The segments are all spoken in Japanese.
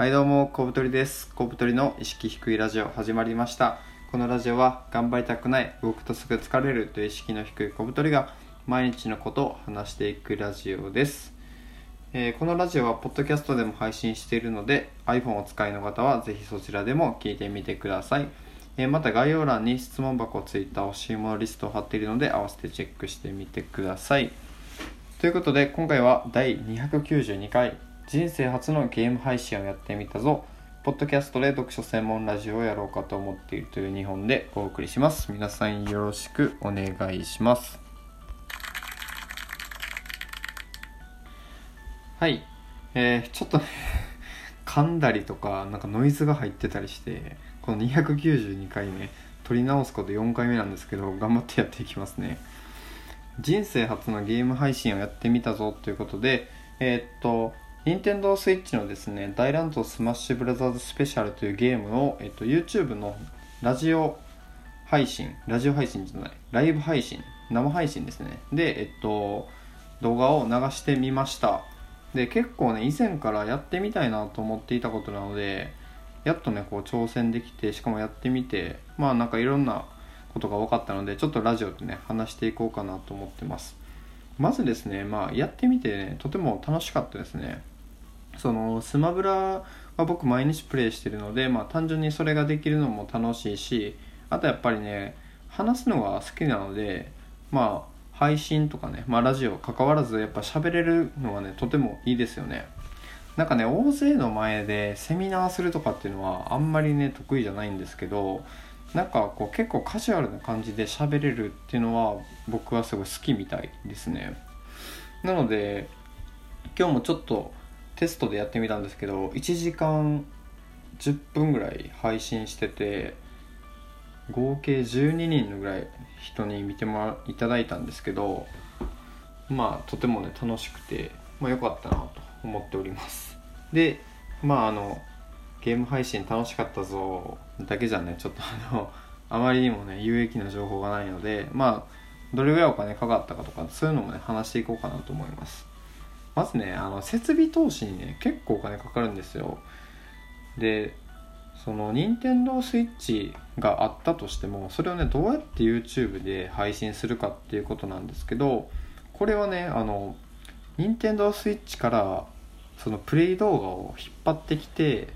はいどうも小太りです。小太りの意識低いラジオ始まりました。このラジオは頑張りたくない動くとすぐ疲れるという意識の低い小太りが毎日のことを話していくラジオです、えーこのラジオはポッドキャストでも配信しているので iPhone を使いの方はぜひそちらでも聞いてみてください。えーまた概要欄に質問箱ツイッター欲しいものリストを貼っているので合わせてチェックしてみてください。ということで今回は第292回人生初のゲーム配信をやってみたぞ。ポッドキャストで読書専門ラジオをやろうかと思っているという2本でお送りします。皆さんよろしくお願いします。はい。えー、ちょっとね噛んだりとかなんかノイズが入ってたりしてこの292回ね撮り直すこと4回目なんですけど頑張ってやっていきますね。人生初のゲーム配信をやってみたぞということでえーっと任天堂 switch のですね「大乱闘スマッシュブラザーズスペシャル」というゲームを、えっと、YouTube のラジオ配信ラジオ配信じゃないライブ配信生配信ですね。でえっと動画を流してみました。で結構ね以前からやってみたいなと思っていたことなのでやっとねこう挑戦できてしかもやってみてまあなんかいろんなことが分かったのでちょっとラジオでね話していこうかなと思ってます。まずですねまあやってみてねとても楽しかったですね。そのスマブラは僕毎日プレイしてるのでまあ単純にそれができるのも楽しいしあとやっぱりね話すのが好きなのでまあ配信とかね、まあ、ラジオ関わらずやっぱ喋れるのはねとてもいいですよね。なんかね大勢の前でセミナーするとかっていうのはあんまりね得意じゃないんですけどなんかこう結構カジュアルな感じで喋れるっていうのは僕はすごい好きみたいですね。なので今日もちょっとテストでやってみたんですけど1時間10分ぐらい配信してて合計12人のぐらい人に見てもらいただいたんですけどまあとてもね楽しくて、まあ、良かったなと思っております。でまああのゲーム配信楽しかったぞだけじゃねちょっとあのあまりにもね有益な情報がないのでまあどれぐらいお金かかったかとかそういうのもね話していこうかなと思います。まずねあの設備投資にね結構お金かかるんですよ。でその任天堂 switch があったとしてもそれをねどうやって YouTube で配信するかっていうことなんですけどこれはねあの任天堂 switch からそのプレイ動画を引っ張ってきて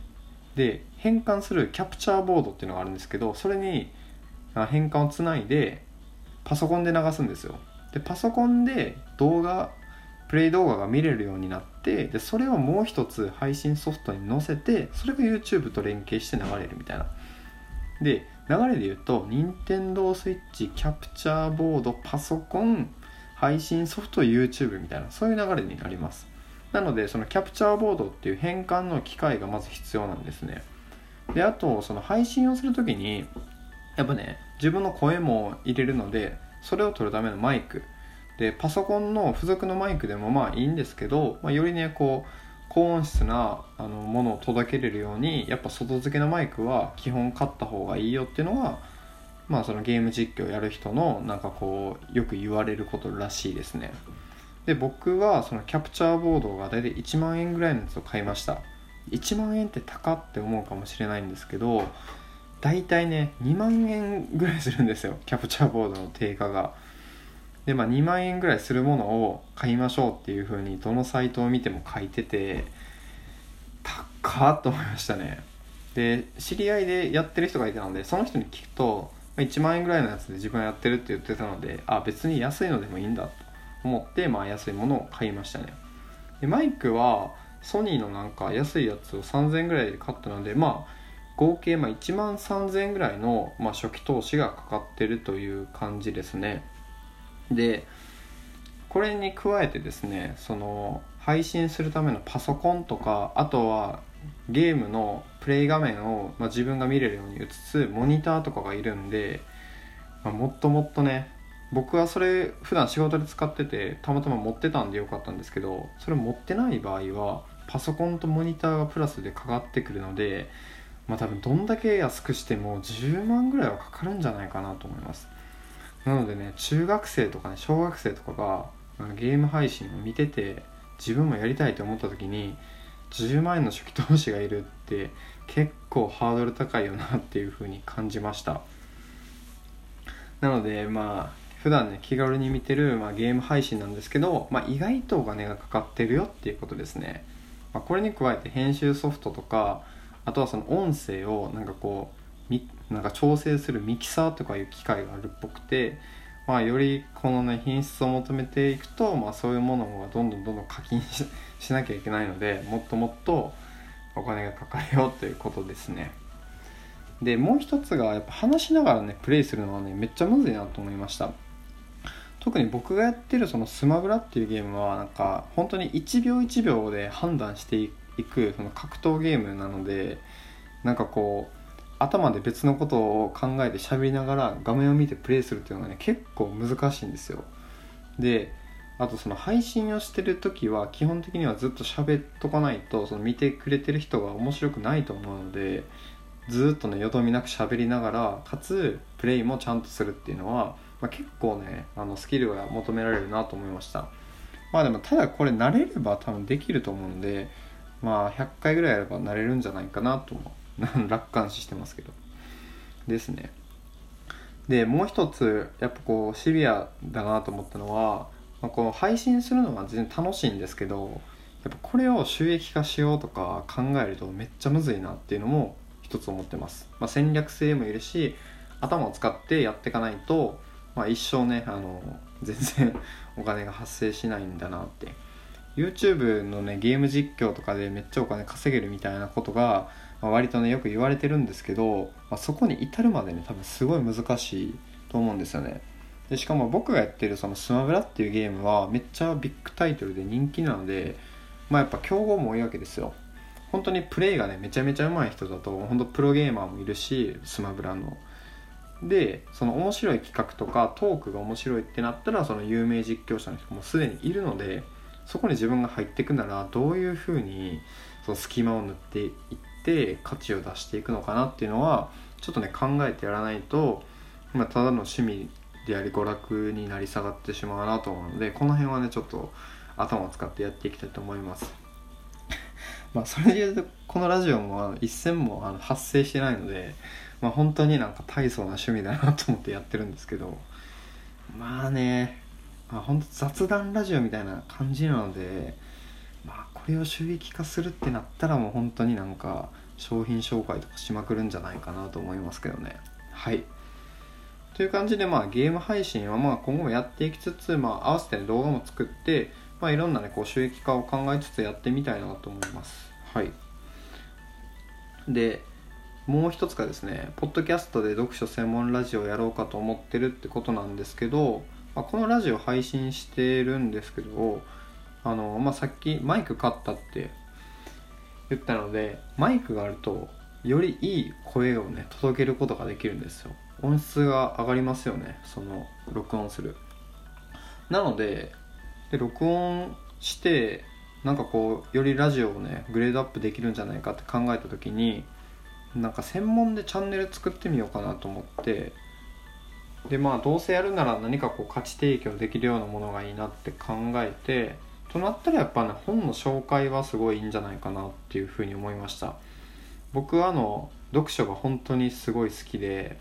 で変換するキャプチャーボードっていうのがあるんですけどそれに変換をつないでパソコンで流すんですよ。でパソコンで動画プレイ動画が見れるようになってでそれをもう一つ配信ソフトに載せてそれが YouTube と連携して流れるみたいな。で流れで言うと NintendoSwitch キャプチャーボードパソコン配信ソフト YouTube みたいなそういう流れになります。なのでそのキャプチャーボードっていう変換の機械がまず必要なんですね。であとその配信をする時にやっぱね自分の声も入れるのでそれを取るためのマイク。でパソコンの付属のマイクでもまあいいんですけど、まあ、よりねこう高音質なあのものを届けれるようにやっぱ外付けのマイクは基本買った方がいいよっていうのがまあそのゲーム実況やる人のなんかこうよく言われることらしいですね。で僕はそのキャプチャーボードが大体1万円ぐらいのやつを買いました。1万円って高って思うかもしれないんですけど大体ね2万円ぐらいするんですよキャプチャーボードの定価が。でまあ2万円ぐらいするものを買いましょうっていう風にどのサイトを見ても書いてて高っと思いましたね。で知り合いでやってる人がいたのでその人に聞くと1万円ぐらいのやつで自分はやってるって言ってたのであ別に安いのでもいいんだと思ってまあ安いものを買いましたね。でマイクはソニーのなんか安いやつを3000円ぐらいで買ったのでまあ合計ま1万3000円ぐらいの、ま、初期投資がかかってるという感じですね。でこれに加えてですねその配信するためのパソコンとかあとはゲームのプレイ画面を、まあ、自分が見れるように映すモニターとかがいるんで、まあ、もっともっとね僕はそれ普段仕事で使っててたまたま持ってたんでよかったんですけどそれ持ってない場合はパソコンとモニターがプラスでかかってくるのでまあ多分どんだけ安くしても10万ぐらいはかかるんじゃないかなと思います。なのでね中学生とかね小学生とかがゲーム配信を見てて自分もやりたいと思った時に10万円の初期投資がいるって結構ハードル高いよなっていう風に感じました。なのでまあ普段ね気軽に見てる、まあ、ゲーム配信なんですけど、まあ、意外とお金がかかってるよっていうことですね、まあ、これに加えて編集ソフトとかあとはその音声をなんかこうなんか調整するミキサーとかいう機械があるっぽくてまあ、よりこのね品質を求めていくと、まあ、そういうものをどんどんどんどん課金しなきゃいけないのでもっともっとお金がかかるよということですね。でもう一つがやっぱ話しながらねプレイするのはねめっちゃむずいなと思いました。特に僕がやってるそのスマブラっていうゲームはなんか本当に1秒1秒で判断していくその格闘ゲームなのでなんかこう頭で別のことを考えて喋りながら画面を見てプレイするっていうのがね結構難しいんですよ。であとその配信をしてる時は基本的にはずっと喋っとかないとその見てくれてる人が面白くないと思うのでずっとねよどみなく喋りながらかつプレイもちゃんとするっていうのは、まあ、結構ねあのスキルが求められるなと思いました。まあでもただこれ慣れれば多分できると思うんでまあ100回ぐらいやれば慣れるんじゃないかなと思う。楽観視してますけど。ですね。でもう一つやっぱこうシビアだなと思ったのは、まあ、こう配信するのは全然楽しいんですけどやっぱこれを収益化しようとか考えるとめっちゃむずいなっていうのも一つ思ってます、まあ、戦略性もいるし頭を使ってやっていかないと、まあ、一生ねあの全然お金が発生しないんだなって YouTube のねゲーム実況とかでめっちゃお金稼げるみたいなことがまあ、割とねよく言われてるんですけど、まあ、そこに至るまでね多分すごい難しいと思うんですよね。でしかも僕がやってるそのスマブラっていうゲームはめっちゃビッグタイトルで人気なのでまあやっぱ競合も多いわけですよ。本当にプレイがねめちゃめちゃ上手い人だと本当プロゲーマーもいるしスマブラの。でその面白い企画とかトークが面白いってなったらその有名実況者の人もすでにいるのでそこに自分が入っていくならどういうふうにその隙間を塗っていって価値を出していくのかなっていうのはちょっとね考えてやらないと、まあ、ただの趣味であり娯楽になり下がってしまうなと思うのでこの辺はねちょっと頭を使ってやっていきたいと思います。まあそれで言うとこのラジオも一銭もあの発生してないのでまあ本当になんか大層な趣味だなと思ってやってるんですけどまあね、まあ、本当雑談ラジオみたいな感じなのでまあこれを収益化するってなったらもう本当になんか商品紹介とかしまくるんじゃないかなと思いますけどね。はい。という感じでまあゲーム配信はまあ今後もやっていきつつ、まあ、合わせて動画も作って、まあ、いろんなねこう収益化を考えつつやってみたいなと思います。はい。でもう一つがですねポッドキャストで読書専門ラジオをやろうかと思ってるってことなんですけど、まあ、このラジオ配信してるんですけどあの、まあ、さっきマイク買ったって言ったのでマイクがあるとよりいい声をね届けることができるんですよ。音質が上がりますよねその録音する。なのでで録音してなんかこうよりラジオをねグレードアップできるんじゃないかって考えた時になんか専門でチャンネル作ってみようかなと思ってでまあどうせやるなら何かこう価値提供できるようなものがいいなって考えてとなったらやっぱね本の紹介はすごいいいんじゃないかなっていうふうに思いました。僕はあの読書が本当にすごい好きで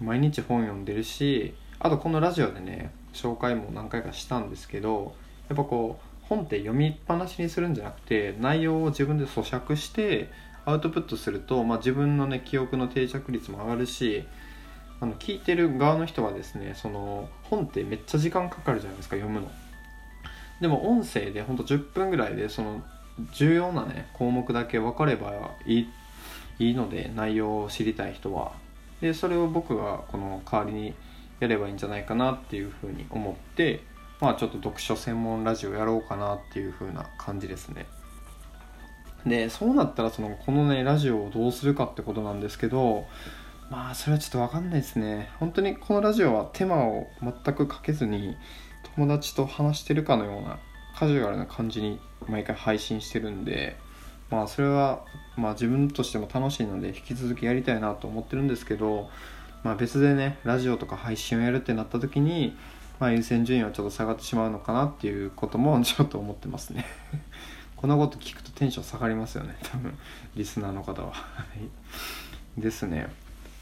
毎日本読んでるしあとこのラジオでね紹介も何回かしたんですけどやっぱこう本って読みっぱなしにするんじゃなくて内容を自分で咀嚼してアウトプットすると、まあ、自分のね記憶の定着率も上がるしあの聞いてる側の人はですねその本ってめっちゃ時間かかるじゃないですか読むの。でも音声でほんと10分ぐらいでその重要なね項目だけ分かればいいいいので内容を知りたい人は。でそれを僕がこの代わりにやればいいんじゃないかなっていうふうに思ってまあちょっと読書専門ラジオやろうかなっていうふうな感じですね。でそうなったらそのこのねラジオをどうするかってことなんですけどまあそれはちょっと分かんないですね。本当にこのラジオは手間を全くかけずに友達と話してるかのようなカジュアルな感じに毎回配信してるんでまあそれはまあ自分としても楽しいので引き続きやりたいなと思ってるんですけどまあ別でねラジオとか配信をやるってなった時にまあ優先順位はちょっと下がってしまうのかなっていうことも ちょっと思ってますね。こんなこと聞くとテンション下がりますよね多分。リスナーの方は。ですね。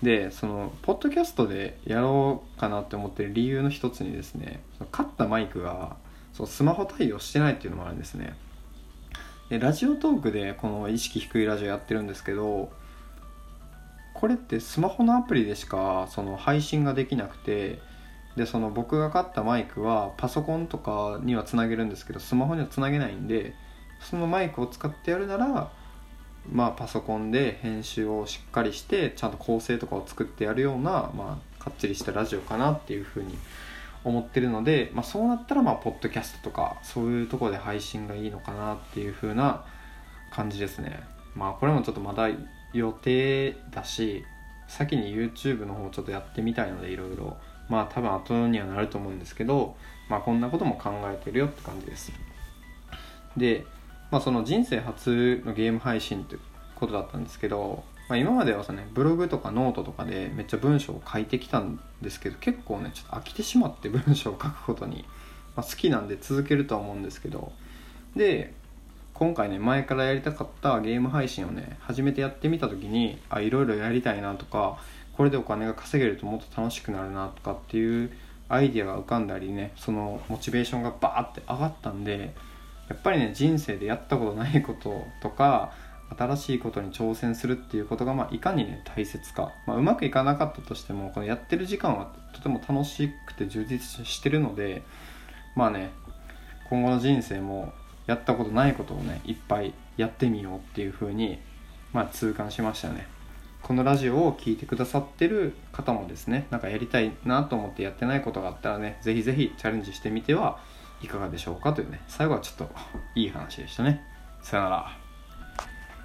でそのポッドキャストでやろうかなって思ってる理由の一つにですね買ったマイクがそうスマホ対応してないっていうのもあるんですね。でラジオトークでこの意識低いラジオやってるんですけどこれってスマホのアプリでしかその配信ができなくてでその僕が買ったマイクはパソコンとかにはつなげるんですけどスマホにはつなげないんでそのマイクを使ってやるならまあパソコンで編集をしっかりしてちゃんと構成とかを作ってやるようなまあかっちりしたラジオかなっていうふうに思ってるので、まあ、そうなったらまあポッドキャストとかそういうところで配信がいいのかなっていうふうな感じですね。まあこれもちょっとまだ予定だし先に YouTube の方ちょっとやってみたいのでいろいろ。まあ多分後にはなると思うんですけどまあこんなことも考えてるよって感じです。で、まあ、その人生初のゲーム配信ってことだったんですけど、まあ、今まではさねブログとかノートとかでめっちゃ文章を書いてきたんですけど結構ねちょっと飽きてしまって文章を書くことに、まあ、好きなんで続けるとは思うんですけどで今回ね前からやりたかったゲーム配信をね初めてやってみた時にあいろいろやりたいなとかこれでお金が稼げるともっと楽しくなるなとかっていうアイデアが浮かんだりねそのモチベーションがバーって上がったんでやっぱりね人生でやったことないこととか新しいことに挑戦するっていうことが、まあ、いかにね大切か、まあ、うまくいかなかったとしてもこのやってる時間はとても楽しくて充実してるのでまあね今後の人生もやったことないことをねいっぱいやってみようっていう風にまあ痛感しましたね。このラジオを聴いてくださってる方もですねなんかやりたいなと思ってやってないことがあったらねぜひぜひチャレンジしてみてはいかがでしょうかというね最後はちょっといい話でしたねさよなら